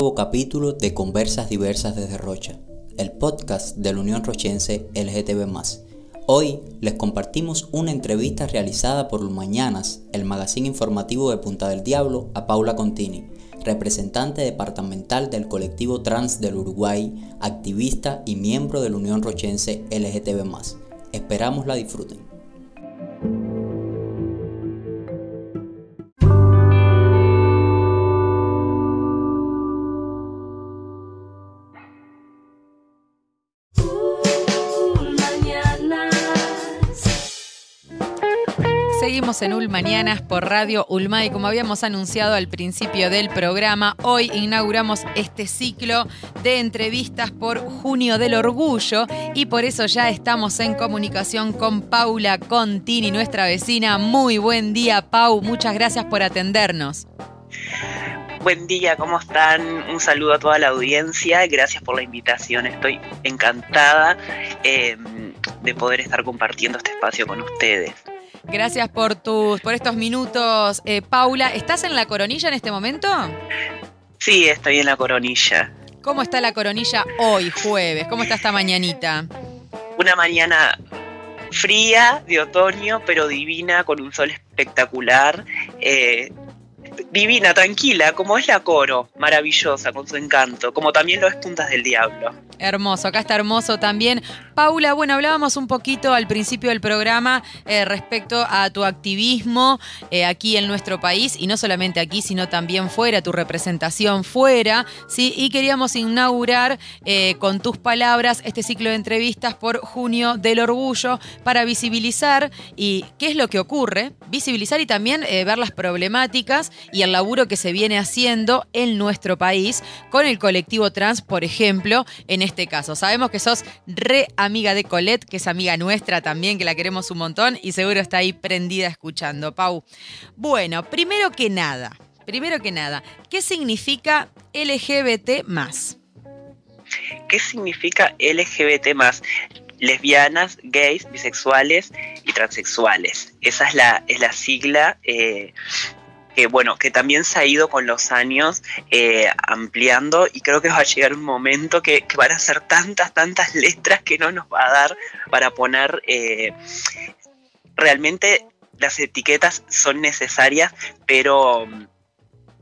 Nuevo capítulo de Conversas Diversas desde Rocha, el podcast de la Unión Rochense LGTB. Hoy les compartimos una entrevista realizada por Mañanas, el magazine informativo de Punta del Diablo, a Paula Contini, representante departamental del colectivo trans del Uruguay, activista y miembro de la Unión Rochense LGTB. Esperamos la disfruten. Seguimos en Ulmanianas por Radio Ulma y como habíamos anunciado al principio del programa, hoy inauguramos este ciclo de entrevistas por Junio del Orgullo y por eso ya estamos en comunicación con Paula Contini, nuestra vecina. Muy buen día, Pau. Muchas gracias por atendernos. Buen día, ¿cómo están? Un saludo a toda la audiencia. Gracias por la invitación. Estoy encantada eh, de poder estar compartiendo este espacio con ustedes. Gracias por tus, por estos minutos. Eh, Paula, ¿estás en la coronilla en este momento? Sí, estoy en la coronilla. ¿Cómo está la coronilla hoy, jueves? ¿Cómo está esta mañanita? Una mañana fría de otoño, pero divina, con un sol espectacular. Eh, divina, tranquila, como es la coro, maravillosa, con su encanto, como también lo es Puntas del Diablo. Hermoso, acá está hermoso también. Paula, bueno, hablábamos un poquito al principio del programa eh, respecto a tu activismo eh, aquí en nuestro país, y no solamente aquí, sino también fuera, tu representación fuera, ¿sí? Y queríamos inaugurar eh, con tus palabras este ciclo de entrevistas por Junio del Orgullo para visibilizar y qué es lo que ocurre, visibilizar y también ver las problemáticas y el laburo que se viene haciendo en nuestro país con el colectivo trans, por ejemplo, en este caso. Sabemos que sos re amiga de Colette, que es amiga nuestra también, que la queremos un montón y seguro está ahí prendida escuchando. Pau. Bueno, primero que nada, primero que nada, ¿qué significa LGBT más? ¿Qué significa LGBT más? lesbianas, gays, bisexuales y transexuales. Esa es la, es la sigla eh, que bueno, que también se ha ido con los años eh, ampliando y creo que va a llegar un momento que, van a ser tantas, tantas letras que no nos va a dar para poner eh, realmente las etiquetas son necesarias, pero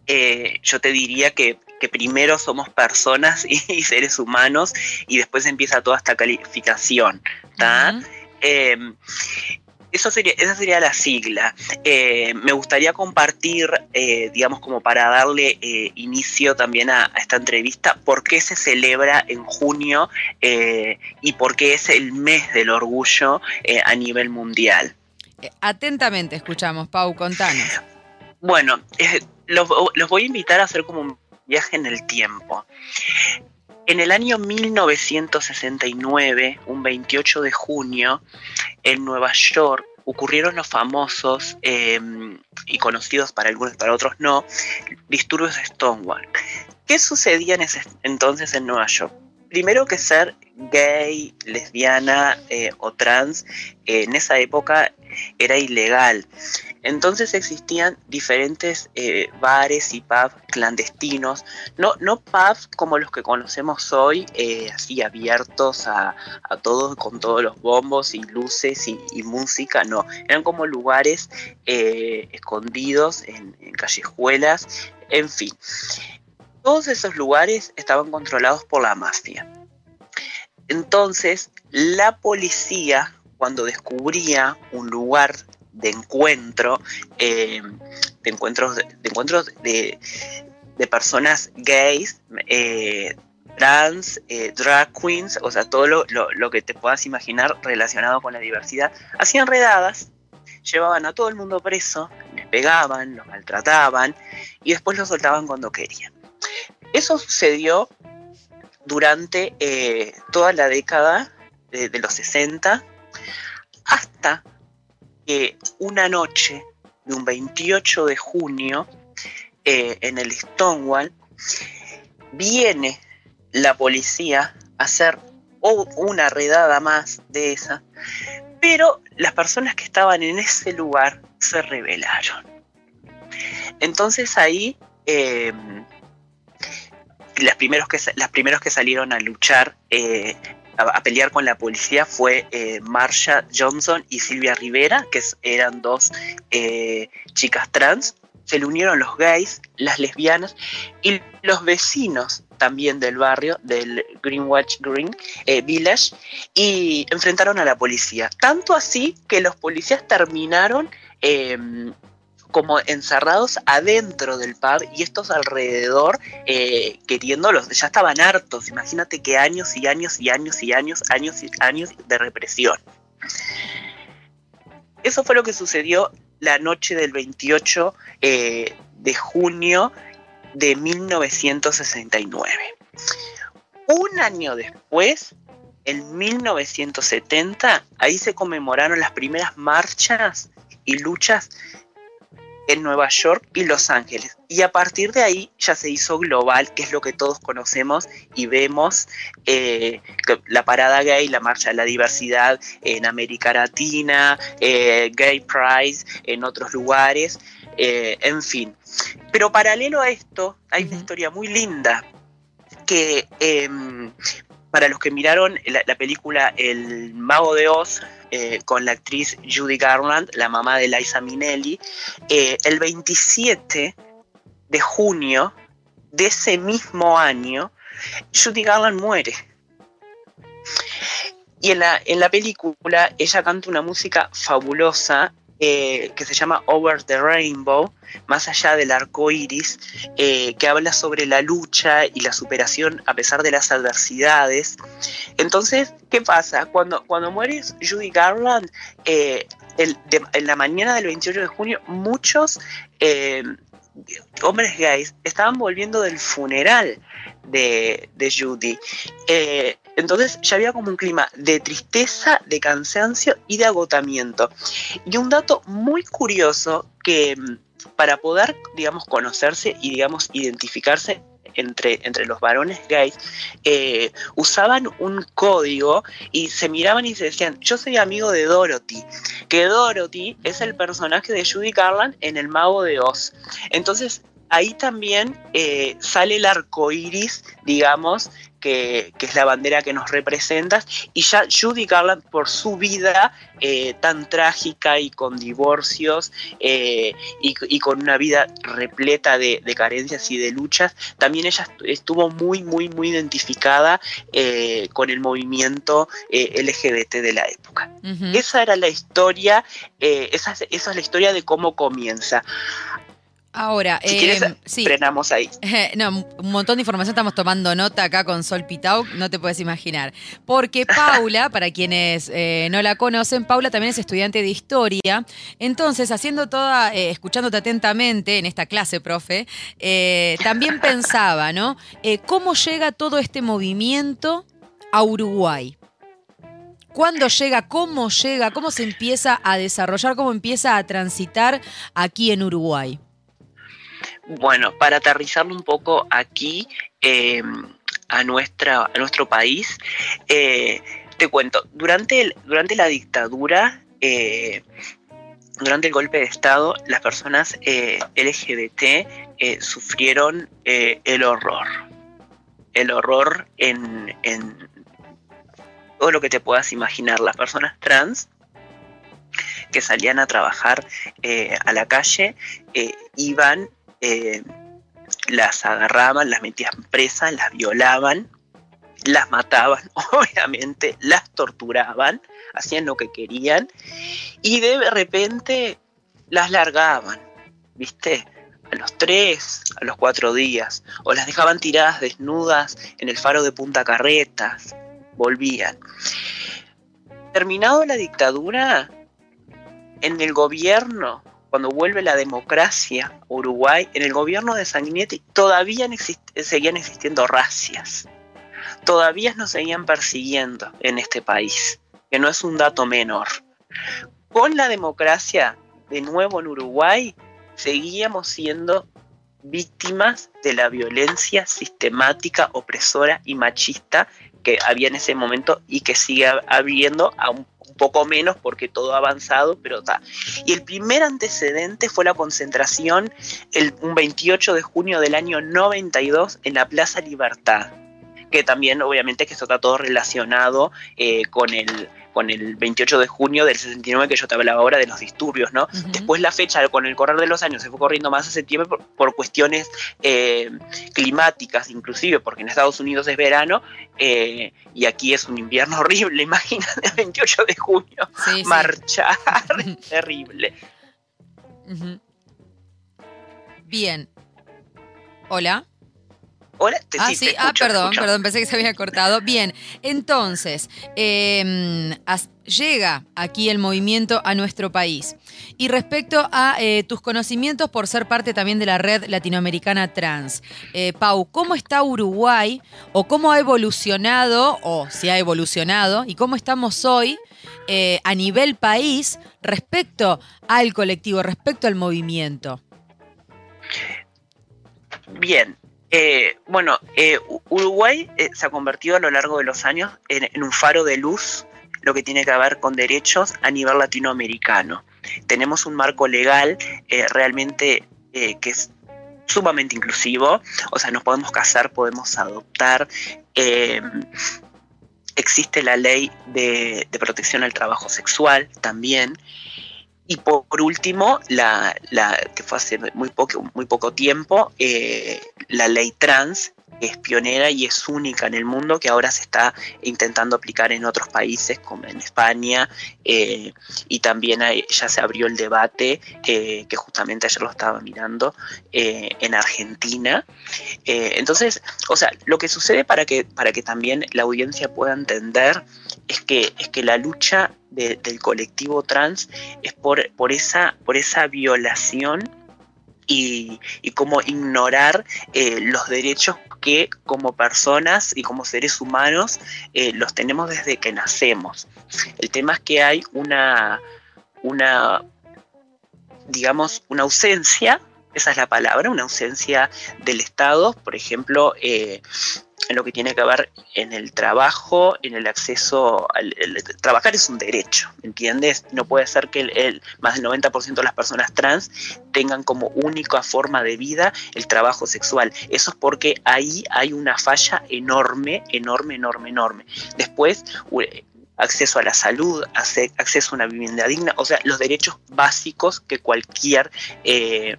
eh, yo te diría que, primero somos personas y, seres humanos y después empieza toda esta calificación. Eso sería, esa sería la sigla. Eh, me gustaría compartir, eh, digamos, como para darle eh, inicio también a, esta entrevista, por qué se celebra en junio y por qué es el mes del orgullo a nivel mundial. Atentamente escuchamos, Pau, contanos. Bueno, los, los voy a invitar a hacer como un viaje en el tiempo. En el año 1969, un 28 de junio, en Nueva York, ocurrieron los famosos em, y conocidos para algunos, para otros no, disturbios de Stonewall. ¿Qué sucedía entonces en Nueva York? Primero que ser gay, lesbiana eh, o trans en esa época era ilegal. Entonces existían diferentes eh, bares y pubs clandestinos, no, no pubs como los que conocemos hoy, eh, así abiertos a, todos, con todos los bombos y luces y, música, no, eran como lugares eh, escondidos en, en callejuelas, en fin. Todos esos lugares estaban controlados por la mafia. Entonces, la policía, cuando descubría un lugar de encuentro, eh, de encuentros, de, encuentros de, personas gays, eh, trans, eh, drag queens, o sea, todo lo, que te puedas imaginar relacionado con la diversidad, hacían redadas, llevaban a todo el mundo preso, les pegaban, los maltrataban y después los soltaban cuando querían. Eso sucedió durante toda la década de, de los 60 hasta que una noche de un 28 de junio eh, en el Stonewall viene la policía a hacer una redada más de esa, pero las personas que estaban en ese lugar se rebelaron. Entonces ahí eh, las primeros que, primeros que salieron a luchar, a, pelear con la policía fue Marsha Johnson y Silvia Rivera, que eran dos chicas trans. Se le unieron los gays, las lesbianas y los vecinos también del barrio, del Greenwich Green eh, Village, y enfrentaron a la policía. Tanto así que los policías terminaron em, como encerrados adentro del pub y estos alrededor eh, queriéndolos, ya estaban hartos, imagínate que años y años y años y años, años y años de represión. Eso fue lo que sucedió la noche del 28 eh, de junio de 1969. Un año después, en 1970, ahí se conmemoraron las primeras marchas y luchas en Nueva York y Los Ángeles. Y a partir de ahí ya se hizo global, que es lo que todos conocemos y vemos, eh, la parada gay, la marcha de la diversidad en América Latina, eh, Gay Pride en otros lugares, eh, en fin. Pero paralelo a esto, hay una historia muy linda que em, para los que miraron la, película El Mago de Oz, eh, con la actriz Judy Garland, la mamá de Liza Minnelli, eh, el 27 de junio de ese mismo año, Judy Garland muere. Y en la, en la película ella canta una música fabulosa eh, que se llama Over the Rainbow, más allá del arco iris, eh, que habla sobre la lucha y la superación a pesar de las adversidades. Entonces, ¿qué pasa? Cuando, cuando muere Judy Garland, eh, en la mañana del 28 de junio, muchos hombres gays estaban volviendo del funeral de, de Judy. Entonces ya había como un clima de tristeza, de cansancio y de agotamiento. Y un dato muy curioso que mm, para poder, digamos, conocerse y, digamos, identificarse entre, entre, los varones gays, eh, usaban un código y se miraban y se decían, yo soy amigo de Dorothy, que Dorothy es el personaje de Judy Garland en El Mago de Oz. Entonces ahí también eh, sale el arco iris, digamos, que, es la bandera que nos representa, y ya Judy Garland, por su vida eh, tan trágica y con divorcios eh, y, con una vida repleta de, carencias y de luchas, también ella estuvo muy, muy, muy identificada con el movimiento LGBT de la época. Esa era la historia, esa, esa es la historia de cómo comienza. Ahora, si quieres, em, frenamos ahí. no, un montón de información estamos tomando nota acá con Sol Pitau, no te puedes imaginar. Porque Paula, para quienes eh, no la conocen, Paula también es estudiante de historia. Entonces, haciendo toda, eh, escuchándote atentamente en esta clase, profe, eh, también pensaba, ¿no? ¿Cómo llega todo este movimiento a Uruguay? ¿Cuándo llega? ¿Cómo llega? ¿Cómo se empieza a desarrollar? ¿Cómo empieza a transitar aquí en Uruguay? Bueno, para aterrizarlo un poco aquí eh, a, nuestra, a nuestro país, eh, te cuento, durante, durante la dictadura, eh, durante el golpe de Estado, las personas LGBT sufrieron el horror. El horror en, en todo lo que te puedas imaginar. Las personas trans que salían a trabajar a la calle iban eh, las agarraban, las metían presas, las violaban, las mataban, obviamente, las torturaban, hacían lo que querían y de repente las largaban, ¿viste? A los tres, a los cuatro días, o las dejaban tiradas desnudas en el faro de Punta Carretas, volvían. Terminado la dictadura, en el gobierno cuando vuelve la democracia a Uruguay, en el gobierno de Sanguinetti todavía seguían existiendo racias. Todavía nos seguían persiguiendo en este país, que no es un dato menor. Con la democracia de nuevo en Uruguay, seguíamos siendo víctimas de la violencia sistemática, opresora y machista que había en ese momento y que sigue habiendo a un, poco menos porque todo ha avanzado, pero está. Y el primer antecedente fue la concentración el, un 28 de junio del año 92 en la Plaza Libertad que también obviamente que esto está todo relacionado eh, con el con el 28 de junio del 69 que yo te hablaba ahora de los disturbios, ¿no? Después la fecha, con el correr de los años, se fue corriendo más a septiembre por, cuestiones eh, climáticas, inclusive, porque en Estados Unidos es verano eh, y aquí es un invierno horrible, imagínate, el 28 de junio, marchar, terrible. Bien. Hola. Hola, ah, sí, ah, perdón, perdón, pensé que se había cortado. Bien, entonces, em, llega aquí el movimiento a nuestro país. Y respecto a eh, tus conocimientos por ser parte también de la red latinoamericana trans, eh, Pau, ¿cómo está Uruguay o cómo ha evolucionado, o si ha evolucionado, y cómo estamos hoy eh, a nivel país respecto al colectivo, respecto al movimiento? Bien, eh, bueno, eh, Uruguay eh, se ha convertido a lo largo de los años en, un faro de luz, lo que tiene que ver con derechos a nivel latinoamericano. Tenemos un marco legal realmente que es sumamente inclusivo, o sea, nos podemos casar, podemos adoptar. existe la ley de protección al trabajo sexual también. Y por último, la, que fue hace muy poco, muy poco tiempo, eh, la ley trans, es pionera y es única en el mundo, que ahora se está intentando aplicar en otros países, como en España, eh, y también ya se abrió el debate, eh, que justamente ayer lo estaba mirando, en Argentina. entonces, o sea, lo que sucede para que, para que también la audiencia pueda entender es que, es que la lucha del colectivo trans es por, por, esa, por esa violación y, cómo ignorar eh, los derechos que como personas y como seres humanos eh, los tenemos desde que nacemos. El tema es que hay una, una digamos, una ausencia, esa es la palabra, una ausencia del Estado, por ejemplo, eh, en lo que tiene que ver en el trabajo, en el acceso al trabajar es un derecho, ¿entiendes? No puede ser que el, más del 90% de las personas trans tengan como única forma de vida el trabajo sexual. Eso es porque ahí hay una falla enorme, enorme, enorme, enorme. Después, acceso a la salud, acceso a una vivienda digna, o sea, los derechos básicos que cualquier eh,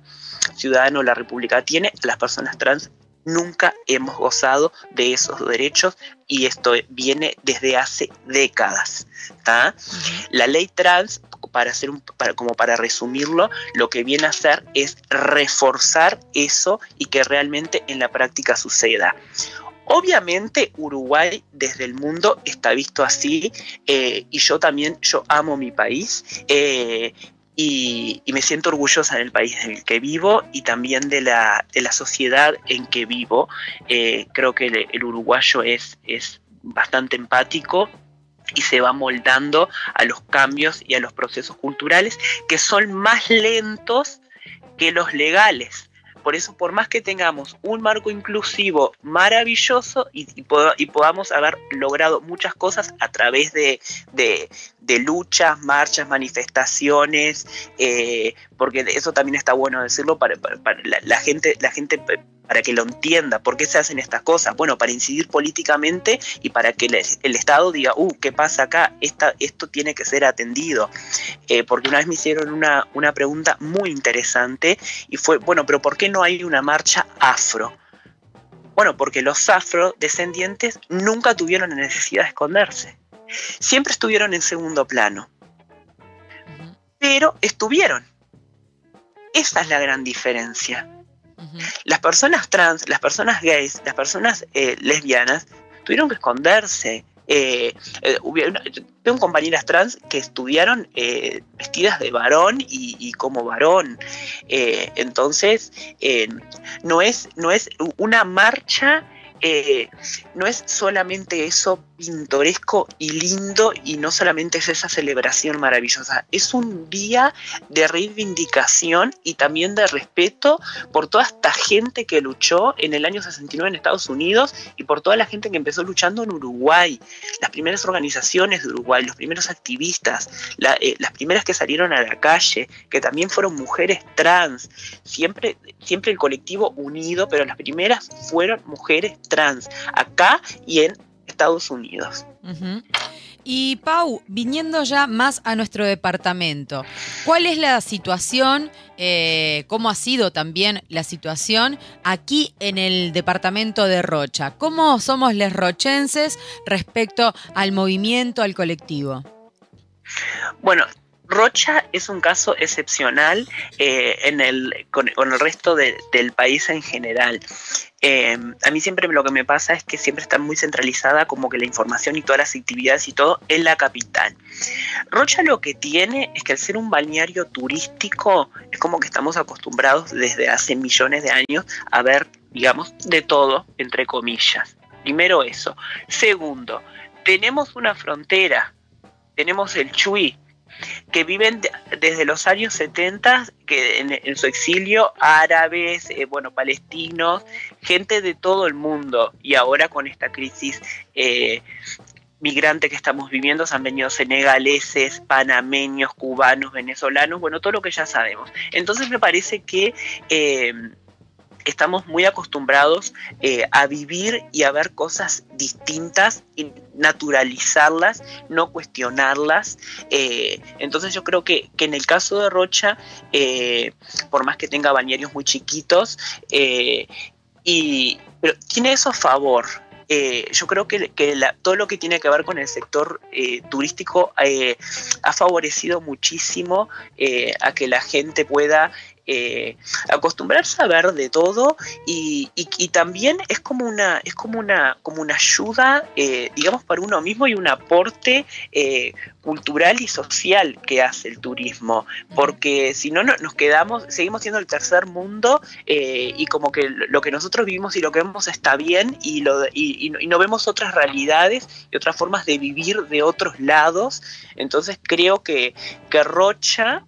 ciudadano de la República tiene, las personas trans nunca hemos gozado de esos derechos y esto viene desde hace décadas. La ley trans, para hacer un, para, como para resumirlo, lo que viene a hacer es reforzar eso y que realmente en la práctica suceda. Obviamente Uruguay desde el mundo está visto así eh, y yo también, yo amo mi país eh, y, me siento orgullosa del país en el que vivo y también de la, de la sociedad en que vivo. Eh, creo que el, uruguayo es, es bastante empático y se va moldando a los cambios y a los procesos culturales que son más lentos que los legales. Por eso, por más que tengamos un marco inclusivo maravilloso y, podamos haber logrado muchas cosas a través de, luchas, marchas, manifestaciones, eh, porque eso también está bueno decirlo para, la, gente, la gente para que lo entienda, por qué se hacen estas cosas. Bueno, para incidir políticamente y para que el, Estado diga, uh, ¿qué pasa acá? esto tiene que ser atendido. Eh, porque una vez me hicieron una, una pregunta muy interesante y fue, bueno, pero ¿por qué no hay una marcha afro? Bueno, porque los afrodescendientes nunca tuvieron la necesidad de esconderse. Siempre estuvieron en segundo plano. Pero estuvieron. Esa es la gran diferencia. Las personas trans, las personas gays, las personas eh, lesbianas tuvieron que esconderse. Eh, eh tengo compañeras trans que estudiaron eh, vestidas de varón y, como varón. entonces, no, es, no es una marcha eh, no es solamente eso pintoresco y lindo y no solamente es esa celebración maravillosa, es un día de reivindicación y también de respeto por toda esta gente que luchó en el año 69 en Estados Unidos y por toda la gente que empezó luchando en Uruguay, las primeras organizaciones de Uruguay, los primeros activistas, eh, las primeras que salieron a la calle, que también fueron mujeres trans, siempre, siempre el colectivo unido, pero las primeras fueron mujeres trans, acá y en Estados Unidos. Y Pau, viniendo ya más a nuestro departamento, ¿cuál es la situación, eh, cómo ha sido también la situación aquí en el departamento de Rocha? ¿Cómo somos les rochenses respecto al movimiento, al colectivo? Bueno, Rocha es un caso excepcional eh, en el, con, el resto del país en general. Eh, a mí siempre lo que me pasa es que siempre está muy centralizada como que la información y todas las actividades y todo en la capital. Rocha lo que tiene es que al ser un balneario turístico es como que estamos acostumbrados desde hace millones de años a ver, digamos, de todo, entre comillas. Primero eso. Segundo, tenemos una frontera, tenemos el Chuy, que viven desde los años 70, que en, su exilio, árabes, eh, bueno, palestinos, gente de todo el mundo. Y ahora con esta crisis eh, migrante que estamos viviendo, se han venido senegaleses, panameños, cubanos, venezolanos, bueno, todo lo que ya sabemos. Entonces me parece que... Eh, estamos muy acostumbrados eh, a vivir y a ver cosas distintas y naturalizarlas, no cuestionarlas. Eh, entonces yo creo que, en el caso de Rocha, eh, por más que tenga balnearios muy chiquitos, y, pero tiene eso a favor. yo creo que, todo lo que tiene que ver con el sector turístico ha favorecido muchísimo a que la gente pueda eh, acostumbrarse a ver de todo y, también es como una, es como una, como una ayuda, eh, digamos, para uno mismo y un aporte eh, cultural y social que hace el turismo, porque si no, nos quedamos, seguimos siendo el tercer mundo y como que lo que nosotros vivimos y lo que vemos está bien y, lo, y, no vemos otras realidades y otras formas de vivir de otros lados, entonces creo que, que Rocha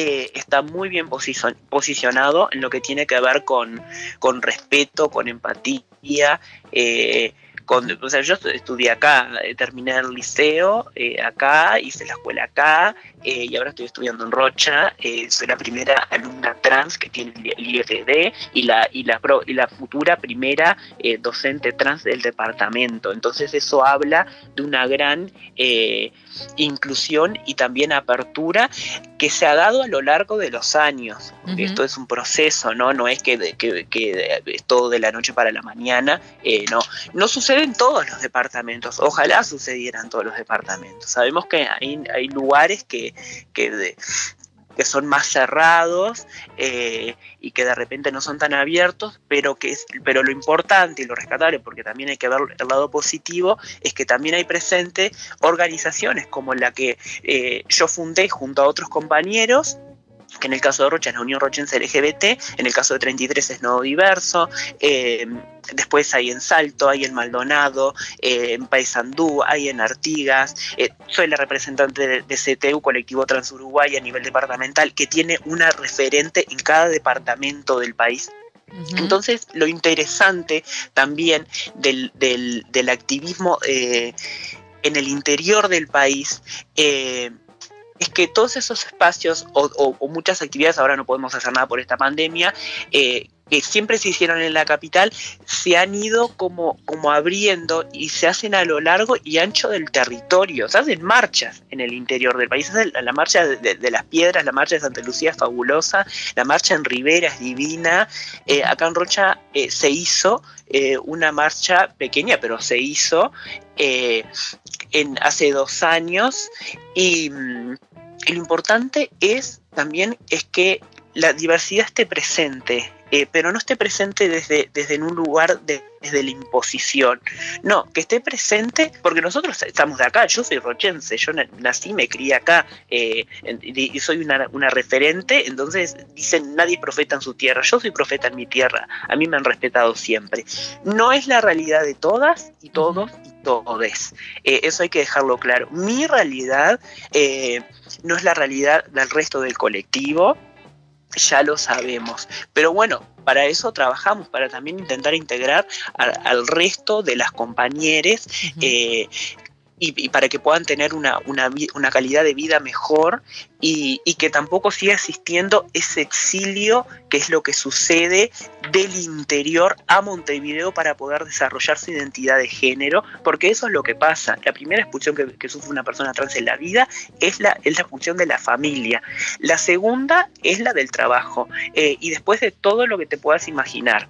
eh, está muy bien posicionado en lo que tiene que ver con, con respeto, con empatía, eh, o sea, yo estudié acá, eh, terminé el liceo acá, hice la escuela acá eh, y ahora estoy estudiando en Rocha. soy la primera alumna trans que tiene el IFD y la, y la, y la futura primera docente trans del departamento. Entonces eso habla de una gran inclusión y también apertura que se ha dado a lo largo de los años. Esto es un proceso, ¿no? No es que, que, que, es todo de la noche para la mañana, no. No sucede en todos los departamentos, ojalá sucediera en todos los departamentos. Sabemos que hay, hay lugares que, que, son más cerrados eh, y que de repente no son tan abiertos, pero, que es, pero lo importante y lo rescatable, porque también hay que ver el lado positivo, es que también hay presente organizaciones como la que eh, yo fundé junto a otros compañeros, que en el caso de Rocha es la Unión Rochense LGBT, en el caso de 33 es Nodo Diverso, eh, después hay en Salto, hay en Maldonado, eh, en Paysandú, hay en Artigas, eh, soy la representante de, CTU, Colectivo Trans Uruguay a nivel departamental, que tiene una referente en cada departamento del país. Entonces, lo interesante también del, activismo en el interior del país es que todos esos espacios o, muchas actividades, ahora no podemos hacer nada por esta pandemia, eh, que siempre se hicieron en la capital, se han ido como, como abriendo y se hacen a lo largo y ancho del territorio. Se hacen marchas en el interior del país. La, marcha de, las piedras, la marcha de Santa Lucía es fabulosa, la marcha en Rivera es divina. Eh, acá en Rocha eh, se hizo una marcha pequeña, pero se hizo en, hace dos años y mm, lo importante es también es que la diversidad esté presente eh, pero no esté presente desde, desde en un lugar de, desde la imposición. No, que esté presente porque nosotros estamos de acá, yo soy rochense, yo nací, me crié acá eh, y soy una, una, referente, entonces dicen nadie profeta en su tierra, yo soy profeta en mi tierra, a mí me han respetado siempre. No es la realidad de todas y todos y todes, eh, eso hay que dejarlo claro. Mi realidad no es la realidad del resto del colectivo, ya lo sabemos. Pero bueno, para eso trabajamos, para también intentar integrar al, resto de las compañeras eh, y, para que puedan tener una, una, calidad de vida mejor y, que tampoco siga existiendo ese exilio que es lo que sucede del interior a Montevideo para poder desarrollar su identidad de género, porque eso es lo que pasa. La primera expulsión que, sufre una persona trans en la vida es la, es la expulsión de la familia. La segunda es la del trabajo eh, y después de todo lo que te puedas imaginar.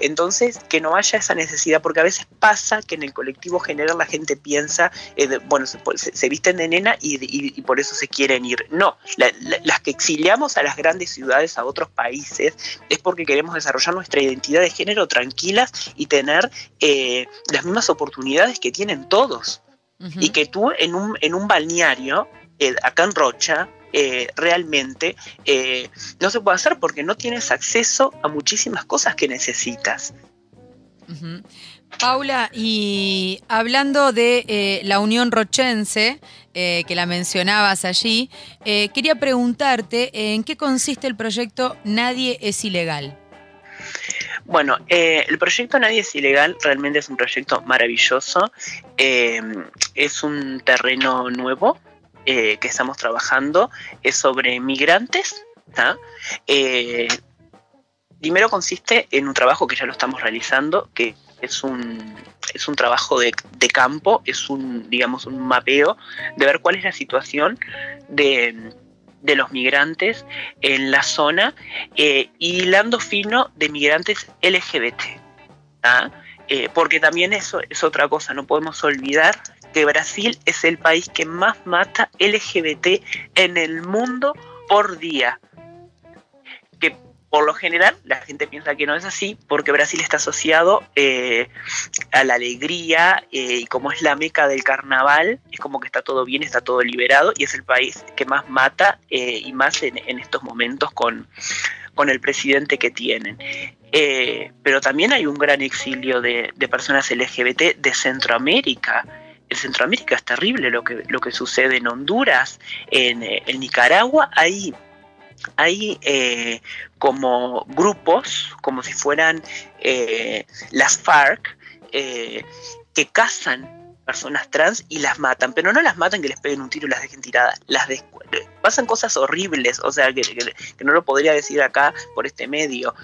Entonces, que no haya esa necesidad, porque a veces pasa que en el colectivo general la gente piensa, eh, bueno, se, visten de nena y, por eso se quieren ir. No, las que exiliamos a las grandes ciudades, a otros países, es porque queremos desarrollar nuestra identidad de género tranquilas y tener eh, las mismas oportunidades que tienen todos. Y que tú en un, en un balneario, eh, acá en Rocha, realmente no se puede hacer porque no tienes acceso a muchísimas cosas que necesitas. Paula, y hablando de eh, la Unión Rochense, eh, que la mencionabas allí, eh, quería preguntarte en qué consiste el proyecto Nadie es Ilegal. Bueno, el proyecto Nadie es Ilegal realmente es un proyecto maravilloso. es un terreno nuevo que estamos trabajando. Es sobre migrantes. primero consiste en un trabajo que ya lo estamos realizando, que es un, es un trabajo de, campo, es un, digamos, un mapeo de ver cuál es la situación de, los migrantes en la zona eh, y hilando fino de migrantes LGBT. ¿ah? Eh, porque también eso es otra cosa, no podemos olvidar que Brasil es el país que más mata LGBT en el mundo por día. Por lo general, la gente piensa que no es así porque Brasil está asociado eh, a la alegría eh, y como es la meca del carnaval, es como que está todo bien, está todo liberado y es el país que más mata eh, y más en, estos momentos con, con el presidente que tienen. pero también hay un gran exilio de, personas LGBT de Centroamérica. En Centroamérica es terrible lo que, lo que sucede en Honduras, en, en Nicaragua, hay hay eh, como grupos, como si fueran eh, las FARC, eh, que cazan personas trans y las matan, pero no las matan que les peguen un tiro y las dejen tiradas, las pasan cosas horribles, o sea, que, no lo podría decir acá por este medio,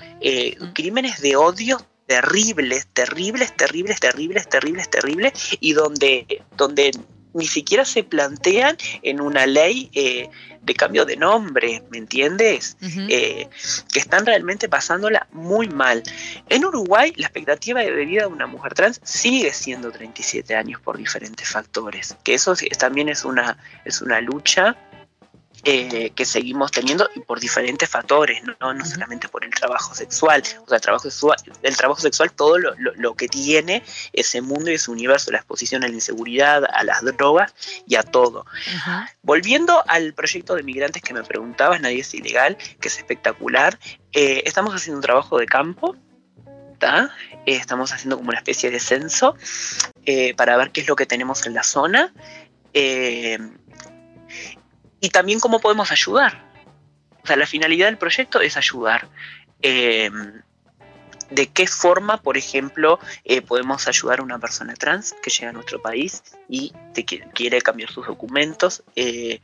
crímenes de odio terribles, terribles, terribles, terribles, terribles, terribles, y donde, donde ni siquiera se plantean en una ley eh, de cambio de nombre, ¿me entiendes? Eh, que están realmente pasándola muy mal. En Uruguay, la expectativa de vida de una mujer trans sigue siendo 37 años por diferentes factores, que eso también es una, es una lucha eh, que seguimos teniendo y por diferentes factores, ¿no? no solamente por el trabajo sexual, o sea, el trabajo sexual, el trabajo sexual todo lo, que tiene ese mundo y ese universo, la exposición a la inseguridad, a las drogas y a todo. Volviendo al proyecto de migrantes que me preguntabas, Nadie es Ilegal, que es espectacular, eh, estamos haciendo un trabajo de campo, eh, estamos haciendo como una especie de censo para ver qué es lo que tenemos en la zona y también cómo podemos ayudar. O sea, la finalidad del proyecto es ayudar. Em, de qué forma, por ejemplo, eh, podemos ayudar a una persona trans que llega a nuestro país y quiere cambiar sus documentos, eh,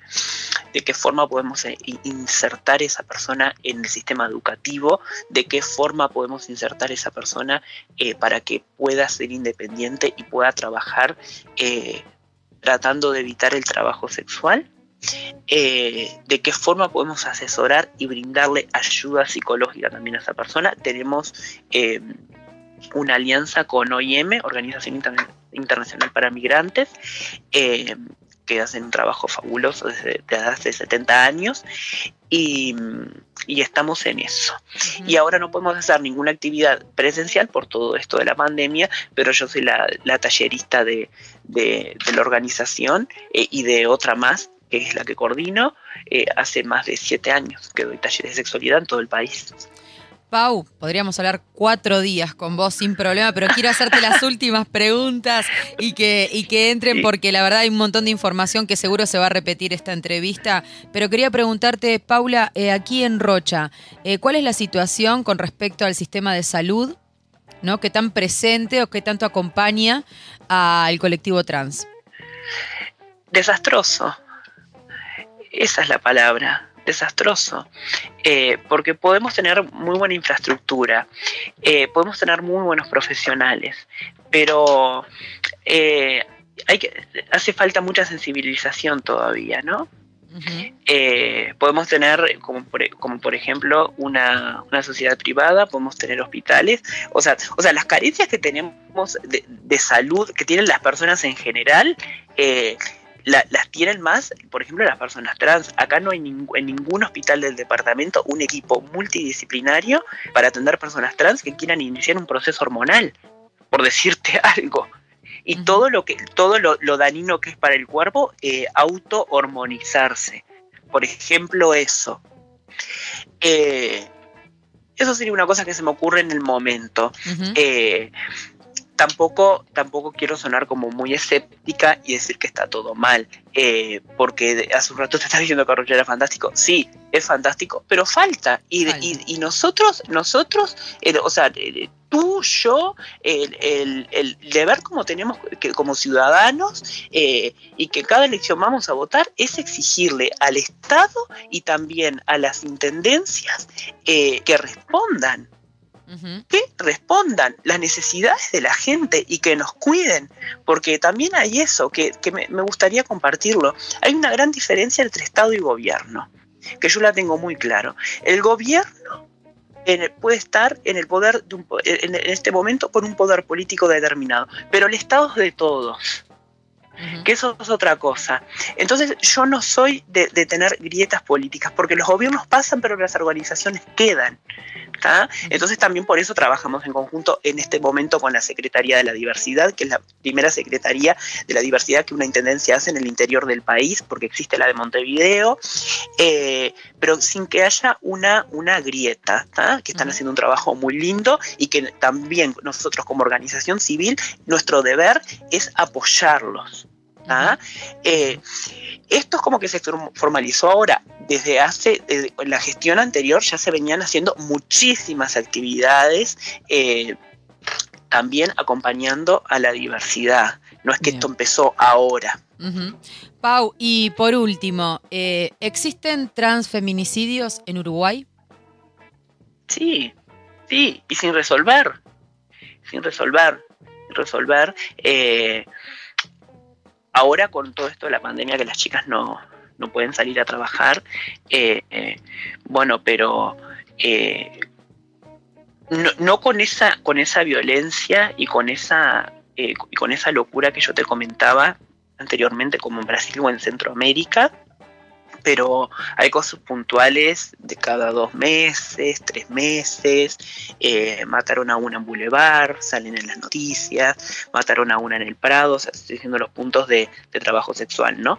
de qué forma podemos eh, insertar esa persona en el sistema educativo, de qué forma podemos insertar esa persona para que pueda ser independiente y pueda trabajar tratando de evitar el trabajo sexual. Eh, de qué forma podemos asesorar y brindarle ayuda psicológica también a esa persona. Tenemos eh, una alianza con OIM, Organización Internacional para Migrantes, eh, que hacen un trabajo fabuloso desde, hace 70 años y, y estamos en eso. Y ahora no podemos hacer ninguna actividad presencial por todo esto de la pandemia, pero yo soy la, tallerista de, la organización eh, y de otra más, que es la que coordino, eh, hace más de siete años que doy talleres de sexualidad en todo el país. Pau, podríamos hablar cuatro días con vos sin problema, pero quiero hacerte las últimas preguntas y que, y que entren porque la verdad hay un montón de información que seguro se va a repetir esta entrevista. Pero quería preguntarte, Paula, eh, aquí en Rocha, eh, ¿cuál es la situación con respecto al sistema de salud? ¿no? ¿Qué tan presente o qué tanto acompaña al colectivo trans? Desastroso. Esa es la palabra desastroso, eh, porque podemos tener muy buena infraestructura, eh, podemos tener muy buenos profesionales, pero eh, hay que, hace falta mucha sensibilización todavía, ¿no? podemos tener, como por, como por ejemplo, una, sociedad privada, podemos tener hospitales, o sea, o sea las carencias que tenemos de, de salud, que tienen las personas en general, las tienen más, por ejemplo, las personas trans. Acá no hay en ningún hospital del departamento un equipo multidisciplinario para atender personas trans que quieran iniciar un proceso hormonal, por decirte algo. Y todo lo que, todo lo, lo, danino que es para el cuerpo, eh, auto-hormonizarse. Por ejemplo, eso. Eh, eso sería una cosa que se me ocurre en el momento tampoco, tampoco quiero sonar como muy escéptica y decir que está todo mal, eh, porque hace un rato te estás diciendo que Roger era fantástico. Sí, es fantástico, pero falta. Y, y, nosotros, nosotros, o sea, tú, yo, el, el, deber como tenemos que, como ciudadanos eh, y que cada elección vamos a votar es exigirle al Estado y también a las intendencias eh, que respondan que respondan las necesidades de la gente y que nos cuiden, porque también hay eso, que, me, gustaría compartirlo. Hay una gran diferencia entre Estado y gobierno, que yo la tengo muy claro. El gobierno puede estar en el poder en, este momento por un poder político determinado, pero el Estado es de todos. Que eso es otra cosa. Entonces, yo no soy de, de, tener grietas políticas, porque los gobiernos pasan, pero las organizaciones quedan. Entonces también por eso trabajamos en conjunto en este momento con la Secretaría de la Diversidad, que es la primera Secretaría de la Diversidad que una Intendencia hace en el interior del país, porque existe la de Montevideo, eh, pero sin que haya una, una grieta, que están haciendo un trabajo muy lindo y que también nosotros como organización civil, nuestro deber es apoyarlos. Eh, esto es como que se formalizó ahora. Desde hace, la gestión anterior ya se venían haciendo muchísimas actividades, eh, también acompañando a la diversidad. No es que esto empezó ahora. Pau, y por último, eh, ¿existen transfeminicidios en Uruguay? Sí, sí, y sin resolver, sin resolver, sin resolver. Ahora con todo esto de la pandemia que las chicas no, pueden salir a trabajar, eh, eh, bueno, pero eh, no, con esa, con esa violencia y con esa, y con esa locura que yo te comentaba anteriormente como en Brasil o en Centroamérica, pero hay cosas puntuales de cada dos meses, tres meses, eh, mataron a una en Boulevard, salen en las noticias, mataron a una en el Prado, o sea, estoy diciendo los puntos de, trabajo sexual, ¿no?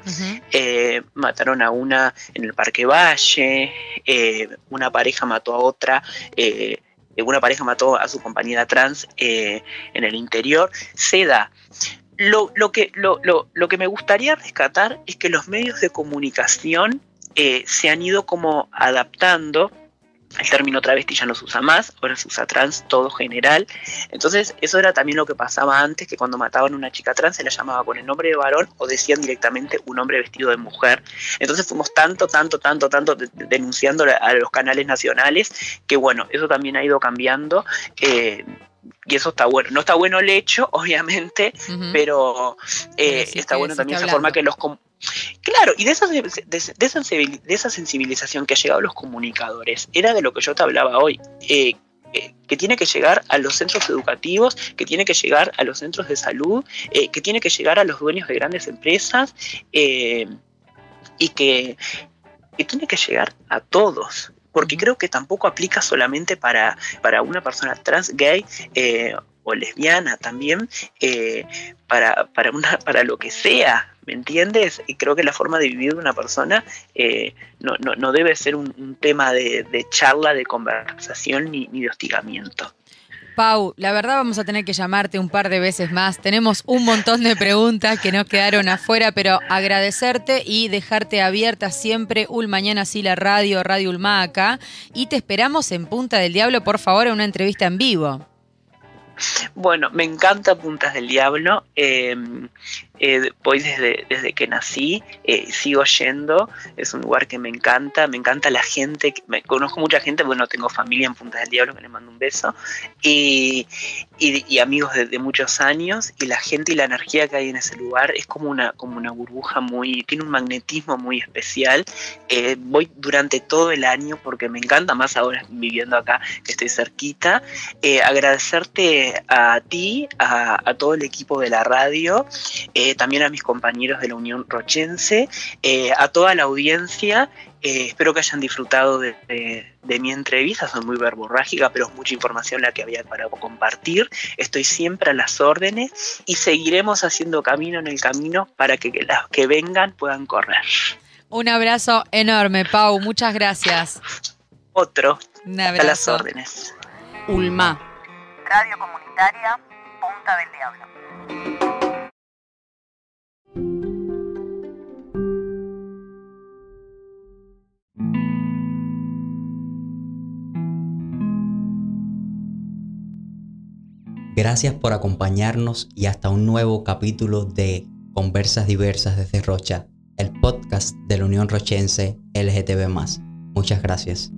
Eh, mataron a una en el Parque Valle, eh, una pareja mató a otra una pareja mató a su compañera trans en el interior, se da lo, que, lo, que me gustaría rescatar es que los medios de comunicación eh, se han ido como adaptando. El término travesti ya no se usa más, ahora se usa trans, todo general. Entonces, eso era también lo que pasaba antes, que cuando mataban a una chica trans se la llamaba con el nombre de varón o decían directamente un hombre vestido de mujer. Entonces fuimos tanto, tanto, tanto, tanto denunciando a los canales nacionales, que bueno, eso también ha ido cambiando. Eh, y eso está bueno. No está bueno el hecho, obviamente, pero eh, está bueno también esa forma que los... Claro, y de esa, de, esa, sensibilización que ha llegado a los comunicadores, era de lo que yo te hablaba hoy. Eh, eh, que tiene que llegar a los centros educativos, que tiene que llegar a los centros de salud, que tiene que llegar a los dueños de grandes empresas y que, que tiene que llegar a todos porque creo que tampoco aplica solamente para, para una persona trans, gay eh, o lesbiana también, eh, para, para, una, para lo que sea, ¿me entiendes? Y creo que la forma de vivir de una persona eh, no, no, no, debe ser un, un tema de, de, charla, de conversación ni, ni de hostigamiento. Pau, la verdad vamos a tener que llamarte un par de veces más. Tenemos un montón de preguntas que nos quedaron afuera, pero agradecerte y dejarte abierta siempre Ul Mañana sí la radio, Radio Ulmaca. Y te esperamos en Punta del Diablo, por favor, a una entrevista en vivo. Bueno, me encanta Puntas del Diablo. Eh, eh, voy desde, desde que nací, eh, sigo yendo, es un lugar que me encanta, me encanta la gente, me, conozco mucha gente, bueno, tengo familia en Puntas del Diablo que le mando un beso, y, y, amigos de, de, muchos años, y la gente y la energía que hay en ese lugar es como una, como una burbuja muy, tiene un magnetismo muy especial. Eh, voy durante todo el año porque me encanta, más ahora viviendo acá, que estoy cerquita, agradecerte a ti, a, todo el equipo de la radio, eh, también a mis compañeros de la Unión Rochense, eh, a toda la audiencia. Eh, espero que hayan disfrutado de, de, de, mi entrevista, soy muy verborrágica, pero es mucha información la que había para compartir. Estoy siempre a las órdenes y seguiremos haciendo camino en el camino para que las que vengan puedan correr. Un abrazo enorme, Pau. Muchas gracias. Otro. Un abrazo. A las órdenes. Ulma. Radio Comunitaria Punta del Diablo. Gracias por acompañarnos y hasta un nuevo capítulo de Conversas Diversas desde Rocha, el podcast de la Unión Rochense LGTB. Muchas gracias.